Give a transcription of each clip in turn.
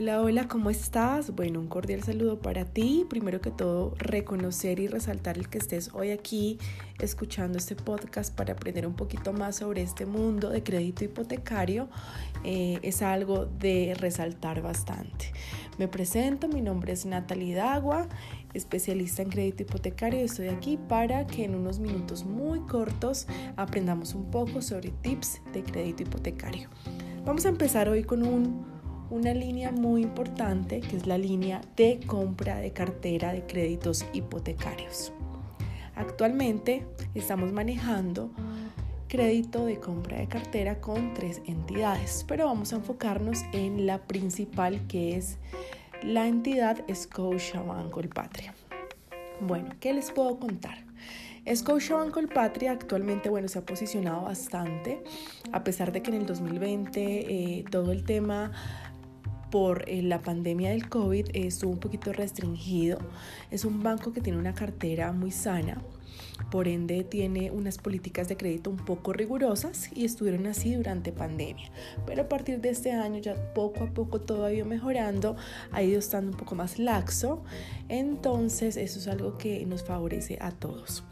Hola, hola, ¿cómo estás? Bueno, un cordial saludo para ti. Primero que todo, reconocer y resaltar el que estés hoy aquí escuchando este podcast para aprender un poquito más sobre este mundo de crédito hipotecario. Eh, es algo de resaltar bastante. Me presento, mi nombre es Natalie Dagua, especialista en crédito hipotecario estoy aquí para que en unos minutos muy cortos aprendamos un poco sobre tips de crédito hipotecario. Vamos a empezar hoy con un una línea muy importante que es la línea de compra de cartera de créditos hipotecarios. Actualmente estamos manejando crédito de compra de cartera con tres entidades, pero vamos a enfocarnos en la principal que es la entidad Scotiabank Colpatria. Bueno, ¿qué les puedo contar? Scotiabank Colpatria actualmente bueno, se ha posicionado bastante, a pesar de que en el 2020 eh, todo el tema por eh, la pandemia del COVID estuvo un poquito restringido. Es un banco que tiene una cartera muy sana, por ende tiene unas políticas de crédito un poco rigurosas y estuvieron así durante pandemia. Pero a partir de este año ya poco a poco todo ha ido mejorando, ha ido estando un poco más laxo, entonces eso es algo que nos favorece a todos.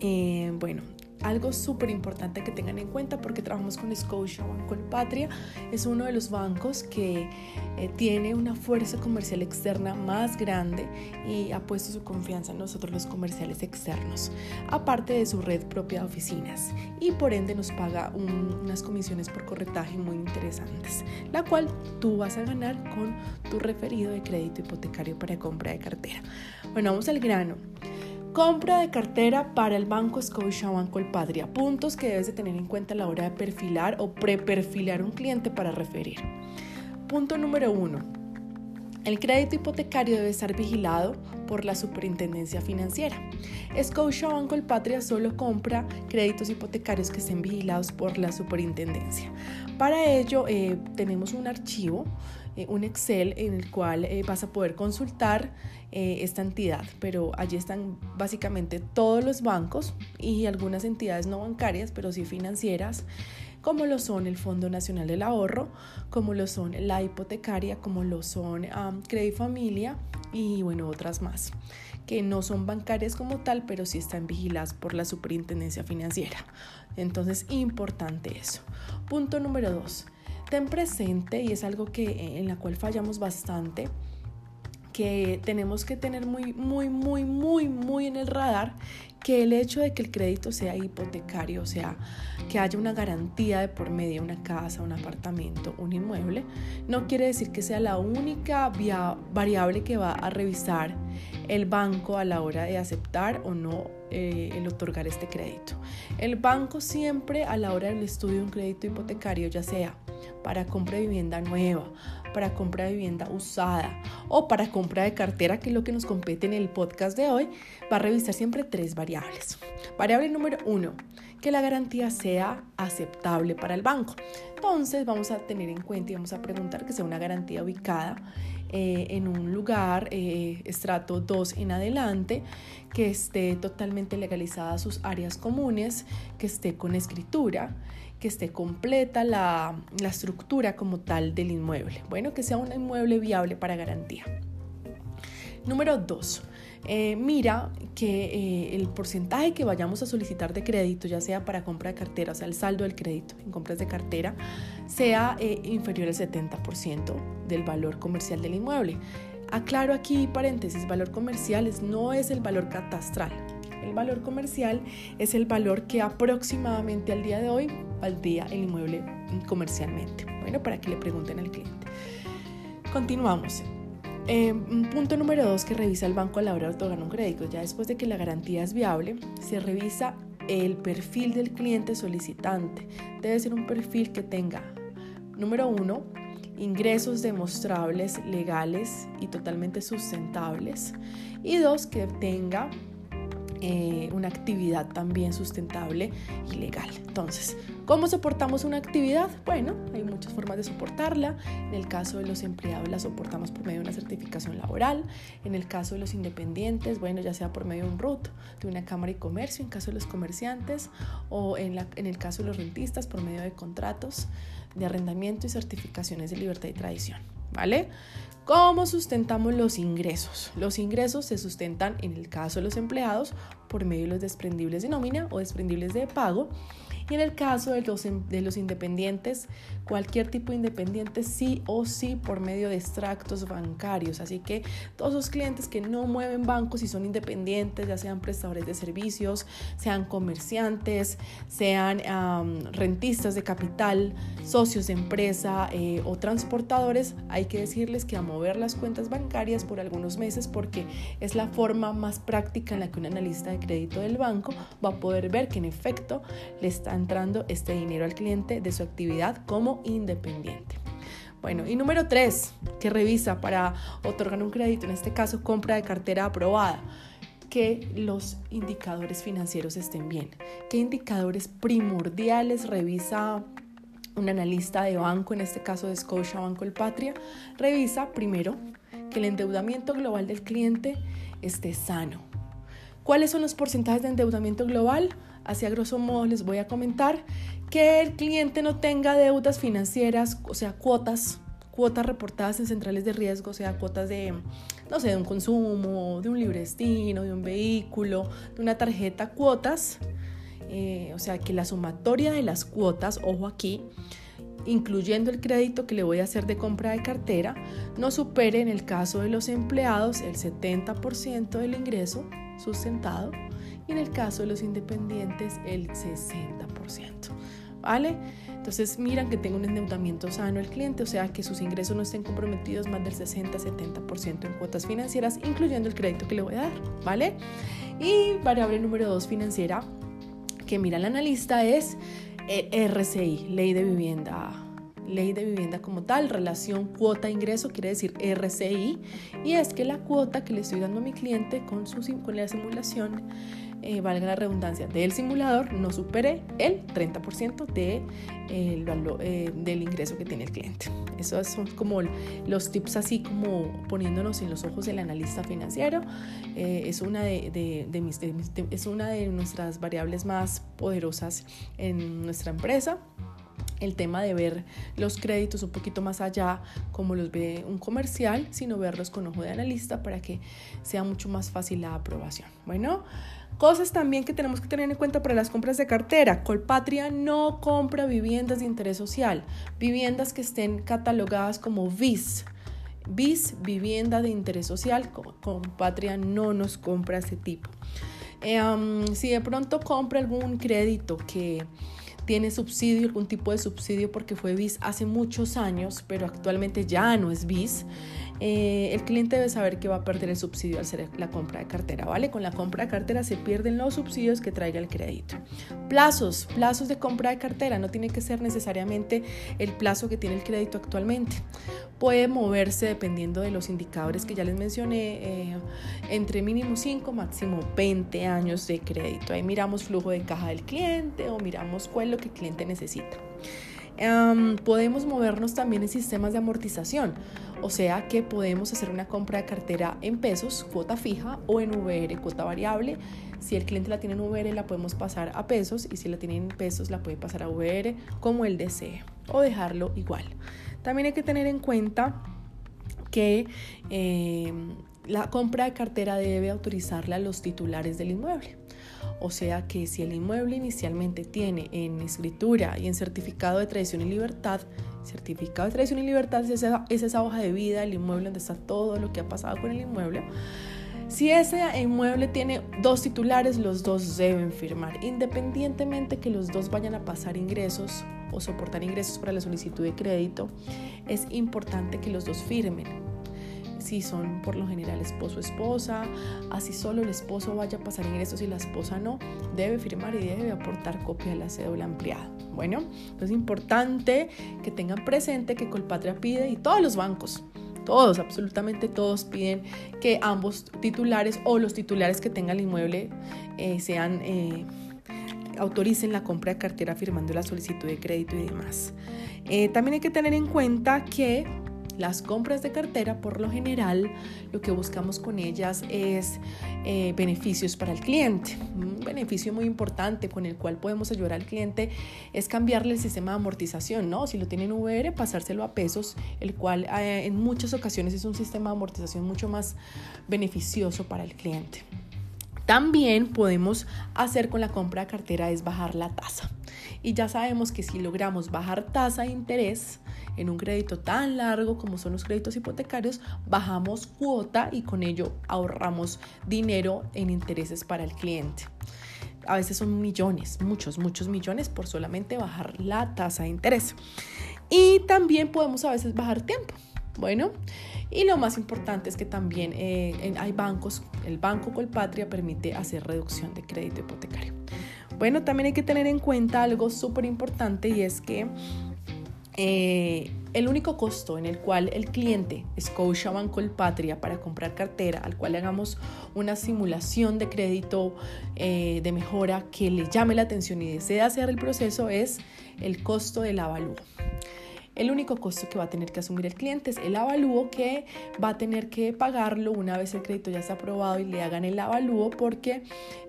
Eh, bueno, algo súper importante que tengan en cuenta porque trabajamos con Scotia Banco Patria es uno de los bancos que eh, tiene una fuerza comercial externa más grande y ha puesto su confianza en nosotros los comerciales externos, aparte de su red propia de oficinas y por ende nos paga unas comisiones por corretaje muy interesantes, la cual tú vas a ganar con tu referido de crédito hipotecario para compra de cartera. Bueno, vamos al grano. Compra de cartera para el Banco Scotiabank Colpatria. Puntos que debes de tener en cuenta a la hora de perfilar o preperfilar un cliente para referir. Punto número uno. El crédito hipotecario debe estar vigilado por la Superintendencia Financiera. Scotiabank Colpatria solo compra créditos hipotecarios que estén vigilados por la Superintendencia. Para ello eh, tenemos un archivo eh, un Excel en el cual eh, vas a poder consultar eh, esta entidad, pero allí están básicamente todos los bancos y algunas entidades no bancarias, pero sí financieras, como lo son el Fondo Nacional del Ahorro, como lo son la hipotecaria, como lo son um, Credit Familia y bueno, otras más que no son bancarias como tal, pero sí están vigiladas por la Superintendencia Financiera. Entonces, importante eso. Punto número dos ten presente, y es algo que, en la cual fallamos bastante, que tenemos que tener muy, muy, muy, muy, muy en el radar que el hecho de que el crédito sea hipotecario, o sea, que haya una garantía de por medio, una casa, un apartamento, un inmueble, no quiere decir que sea la única variable que va a revisar el banco a la hora de aceptar o no eh, el otorgar este crédito. El banco siempre a la hora del estudio de un crédito hipotecario, ya sea para compra de vivienda nueva, para compra de vivienda usada o para compra de cartera, que es lo que nos compete en el podcast de hoy, va a revisar siempre tres variables. Variable número uno, que la garantía sea aceptable para el banco. Entonces vamos a tener en cuenta y vamos a preguntar que sea una garantía ubicada eh, en un lugar eh, estrato 2 en adelante, que esté totalmente legalizada sus áreas comunes, que esté con escritura, que esté completa la, estructura como tal del inmueble. Bueno, que sea un inmueble viable para garantía. Número 2. Eh, mira que eh, el porcentaje que vayamos a solicitar de crédito, ya sea para compra de cartera, o sea, el saldo del crédito en compras de cartera, sea eh, inferior al 70% del valor comercial del inmueble. Aclaro aquí, paréntesis, valor comercial no es el valor catastral. El valor comercial es el valor que aproximadamente al día de hoy valdría el inmueble comercialmente. Bueno, para que le pregunten al cliente. Continuamos. Eh, punto número dos que revisa el banco a la hora de otorgar un crédito. Ya después de que la garantía es viable, se revisa el perfil del cliente solicitante. Debe ser un perfil que tenga, número uno, ingresos demostrables, legales y totalmente sustentables. Y dos, que tenga eh, una actividad también sustentable y legal. Entonces, ¿cómo soportamos una actividad? Bueno, hay muchas formas de soportarla. En el caso de los empleados la soportamos por medio de una certificación laboral. En el caso de los independientes, bueno, ya sea por medio de un RUT, de una cámara y comercio, en caso de los comerciantes, o en, el caso de los rentistas, por medio de contratos de arrendamiento y certificaciones de libertad y tradición. ¿Vale? ¿Cómo sustentamos los ingresos? Los ingresos se sustentan, en el caso de los empleados, por medio de los desprendibles de nómina o desprendibles de pago y en el caso de los, de los independientes, cualquier tipo de independiente sí o sí por medio de extractos bancarios. Así que todos los clientes que no mueven bancos y son independientes, ya sean prestadores de servicios, sean comerciantes, sean rentistas de capital, socios de empresa eh, o transportadores, hay que decirles que a mover las cuentas bancarias por algunos meses porque es la forma más práctica en la que un analista de crédito del banco va a poder ver que en efecto le están entrando este dinero al cliente de su actividad como independiente. Bueno, y número tres, que revisa para otorgar un crédito, en este caso compra de cartera aprobada, que los indicadores financieros estén bien. ¿Qué indicadores primordiales revisa un analista de banco, en este caso de Scotia Banco El Patria? Revisa primero que el endeudamiento global del cliente esté sano. ¿Cuáles son los porcentajes de endeudamiento global? Así a grosso modo les voy a comentar que el cliente no tenga deudas financieras, o sea, cuotas, cuotas reportadas en centrales de riesgo, o sea, cuotas de, no sé, de un consumo, de un libre destino, de un vehículo, de una tarjeta, cuotas. Eh, o sea, que la sumatoria de las cuotas, ojo aquí, incluyendo el crédito que le voy a hacer de compra de cartera, no supere en el caso de los empleados el 70% del ingreso sustentado y en el caso de los independientes el 60%. ¿Vale? Entonces miran que tenga un endeudamiento sano el cliente, o sea que sus ingresos no estén comprometidos más del 60-70% en cuotas financieras, incluyendo el crédito que le voy a dar, ¿vale? Y variable número dos financiera que mira el analista es eh, RCI, Ley de Vivienda ley de vivienda como tal, relación cuota-ingreso, quiere decir RCI, y es que la cuota que le estoy dando a mi cliente con, su, con la simulación, eh, valga la redundancia, del simulador, no supere el 30% de, eh, del ingreso que tiene el cliente. Esos son como los tips así como poniéndonos en los ojos del analista financiero. Eh, es, una de, de, mis, es una de nuestras variables más poderosas en nuestra empresa el tema de ver los créditos un poquito más allá como los ve un comercial, sino verlos con ojo de analista para que sea mucho más fácil la aprobación. Bueno, cosas también que tenemos que tener en cuenta para las compras de cartera. Colpatria no compra viviendas de interés social, viviendas que estén catalogadas como BIS. BIS, vivienda de interés social, Colpatria no nos compra ese tipo. Eh, si de pronto compra algún crédito que tiene subsidio, algún tipo de subsidio porque fue BIS hace muchos años, pero actualmente ya no es BIS. Eh, el cliente debe saber que va a perder el subsidio al hacer la compra de cartera, ¿vale? Con la compra de cartera se pierden los subsidios que traiga el crédito. Plazos, plazos de compra de cartera, no tiene que ser necesariamente el plazo que tiene el crédito actualmente. Puede moverse dependiendo de los indicadores que ya les mencioné, eh, entre mínimo 5, máximo 20 años de crédito. Ahí miramos flujo de caja del cliente o miramos cuál es lo que el cliente necesita podemos movernos también en sistemas de amortización, o sea que podemos hacer una compra de cartera en pesos, cuota fija, o en VR, cuota variable. Si el cliente la tiene en VR, la podemos pasar a pesos, y si la tiene en pesos, la puede pasar a VR como él desee, o dejarlo igual. También hay que tener en cuenta que em, la compra de cartera debe autorizarla a los titulares del inmueble. O sea que si el inmueble inicialmente tiene en escritura y en certificado de tradición y libertad, certificado de tradición y libertad es esa, es esa hoja de vida del inmueble donde está todo lo que ha pasado con el inmueble. Si ese inmueble tiene dos titulares, los dos deben firmar, independientemente que los dos vayan a pasar ingresos o soportar ingresos para la solicitud de crédito, es importante que los dos firmen si son por lo general esposo esposa, así solo el esposo vaya a pasar ingresos y la esposa no, debe firmar y debe aportar copia de la cédula ampliada. Bueno, es importante que tengan presente que Colpatria pide y todos los bancos, todos, absolutamente todos piden que ambos titulares o los titulares que tengan el inmueble eh, sean... Eh, autoricen la compra de cartera firmando la solicitud de crédito y demás. Eh, también hay que tener en cuenta que Las compras de cartera, por lo general, lo que buscamos con ellas es eh, beneficios para el cliente. Un beneficio muy importante con el cual podemos ayudar al cliente es cambiarle el sistema de amortización, ¿no? Si lo tienen VR, pasárselo a pesos, el cual eh, en muchas ocasiones es un sistema de amortización mucho más beneficioso para el cliente. También podemos hacer con la compra de cartera es bajar la tasa. Y ya sabemos que si logramos bajar tasa de interés en un crédito tan largo como son los créditos hipotecarios, bajamos cuota y con ello ahorramos dinero en intereses para el cliente. A veces son millones, muchos, muchos millones por solamente bajar la tasa de interés. Y también podemos a veces bajar tiempo. Bueno, y lo más importante es que también eh, hay bancos, el Banco Colpatria permite hacer reducción de crédito hipotecario. Bueno, también hay que tener en cuenta algo súper importante y es que eh, el único costo en el cual el cliente escoge Banco Colpatria para comprar cartera, al cual hagamos una simulación de crédito eh, de mejora que le llame la atención y desea hacer el proceso, es el costo del avalúo. El único costo que va a tener que asumir el cliente es el avalúo que va a tener que pagarlo una vez el crédito ya está aprobado y le hagan el avalúo porque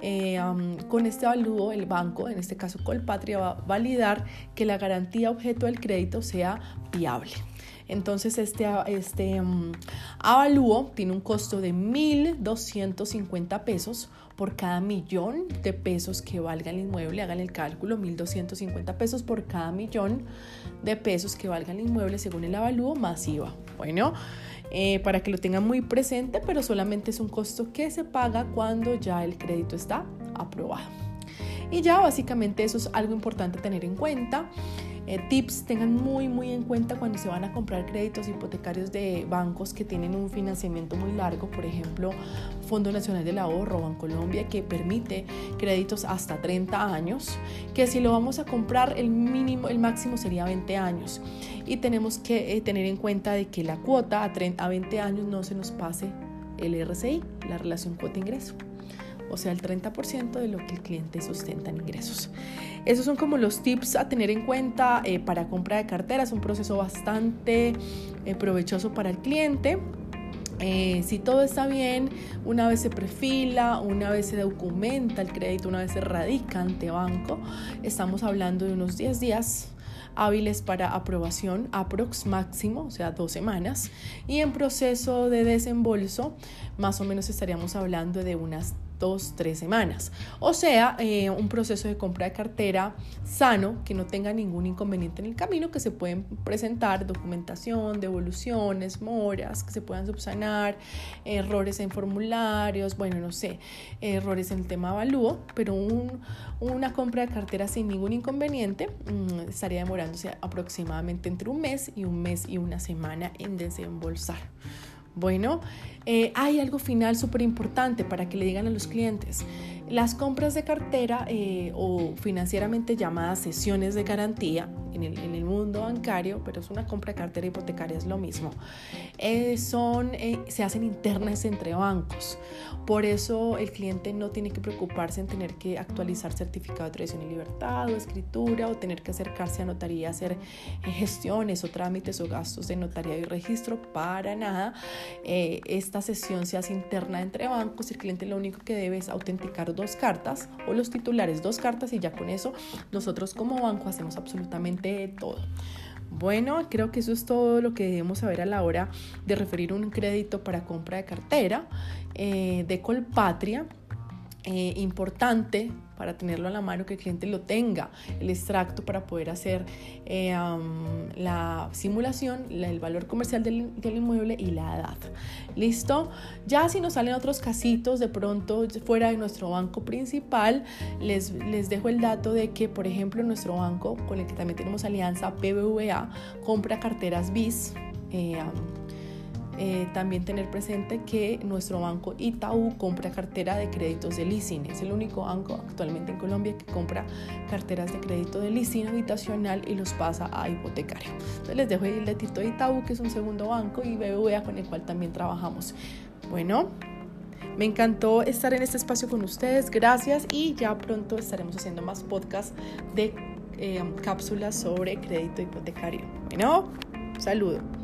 eh, con este avalúo el banco, en este caso Colpatria, va a validar que la garantía objeto del crédito sea viable. Entonces este, este avalúo tiene un costo de 1.250 pesos por cada millón de pesos que valga el inmueble. Hagan el cálculo, 1.250 pesos por cada millón de pesos que valga el inmueble según el avalúo masiva. Bueno, eh, para que lo tengan muy presente, pero solamente es un costo que se paga cuando ya el crédito está aprobado. Y ya básicamente eso es algo importante tener en cuenta. Eh, tips tengan muy muy en cuenta cuando se van a comprar créditos hipotecarios de bancos que tienen un financiamiento muy largo, por ejemplo, Fondo Nacional del Ahorro, Bancolombia, que permite créditos hasta 30 años, que si lo vamos a comprar el mínimo, el máximo sería 20 años. Y tenemos que eh, tener en cuenta de que la cuota a, 30, a 20 años no se nos pase el RCI, la relación cuota-ingreso o sea, el 30% de lo que el cliente sustenta en ingresos. Esos son como los tips a tener en cuenta eh, para compra de carteras, un proceso bastante eh, provechoso para el cliente. Eh, si todo está bien, una vez se perfila, una vez se documenta el crédito, una vez se radica ante banco, estamos hablando de unos 10 días hábiles para aprobación, aprox máximo, o sea, dos semanas, y en proceso de desembolso, más o menos estaríamos hablando de unas dos, tres semanas. O sea, eh, un proceso de compra de cartera sano, que no tenga ningún inconveniente en el camino, que se pueden presentar documentación, devoluciones, moras, que se puedan subsanar, errores en formularios, bueno, no sé, errores en el tema avalúo, pero una compra de cartera sin ningún inconveniente mm, estaría demorándose aproximadamente entre un mes y un mes y una semana en desembolsar. Bueno, eh, hay algo final súper importante para que le digan a los clientes. Las compras de cartera eh, o financieramente llamadas sesiones de garantía en el, en el, mundo bancario, pero es una compra de cartera hipotecaria, es lo mismo, eh, son, se hacen internas entre bancos. Por eso el cliente no tiene que preocuparse en tener que actualizar certificado de tradición y libertad o escritura o tener que acercarse a notaría hacer gestiones o trámites o gastos de notaría y registro. Para nada. esta sesión se hace interna entre bancos. El cliente lo único que debe es autenticar dos cartas o los titulares dos cartas y ya con eso nosotros como banco hacemos absolutamente todo. Bueno, creo que eso es todo lo que debemos saber a la hora de referir un crédito para compra de cartera eh, de Colpatria. Eh, importante para tenerlo a la mano, que el cliente lo tenga, el extracto para poder hacer eh, la simulación, el valor comercial del, inmueble y la edad. ¿Listo? Ya si nos salen otros casitos de pronto fuera de nuestro banco principal, les, les dejo el dato de que, por ejemplo, nuestro banco, con el que también tenemos alianza, BBVA, compra carteras BIS. Eh, eh, también tener presente que nuestro banco Itaú compra cartera de créditos de leasing. Es el único banco actualmente en Colombia que compra carteras de crédito de leasing habitacional y los pasa a hipotecario. Entonces les dejo el datito de Itaú, que es un segundo banco, y BBVA con el cual también trabajamos. Bueno, me encantó estar en este espacio con ustedes. Gracias y ya pronto estaremos haciendo más podcasts de eh, cápsulas sobre crédito hipotecario. Bueno, saludo.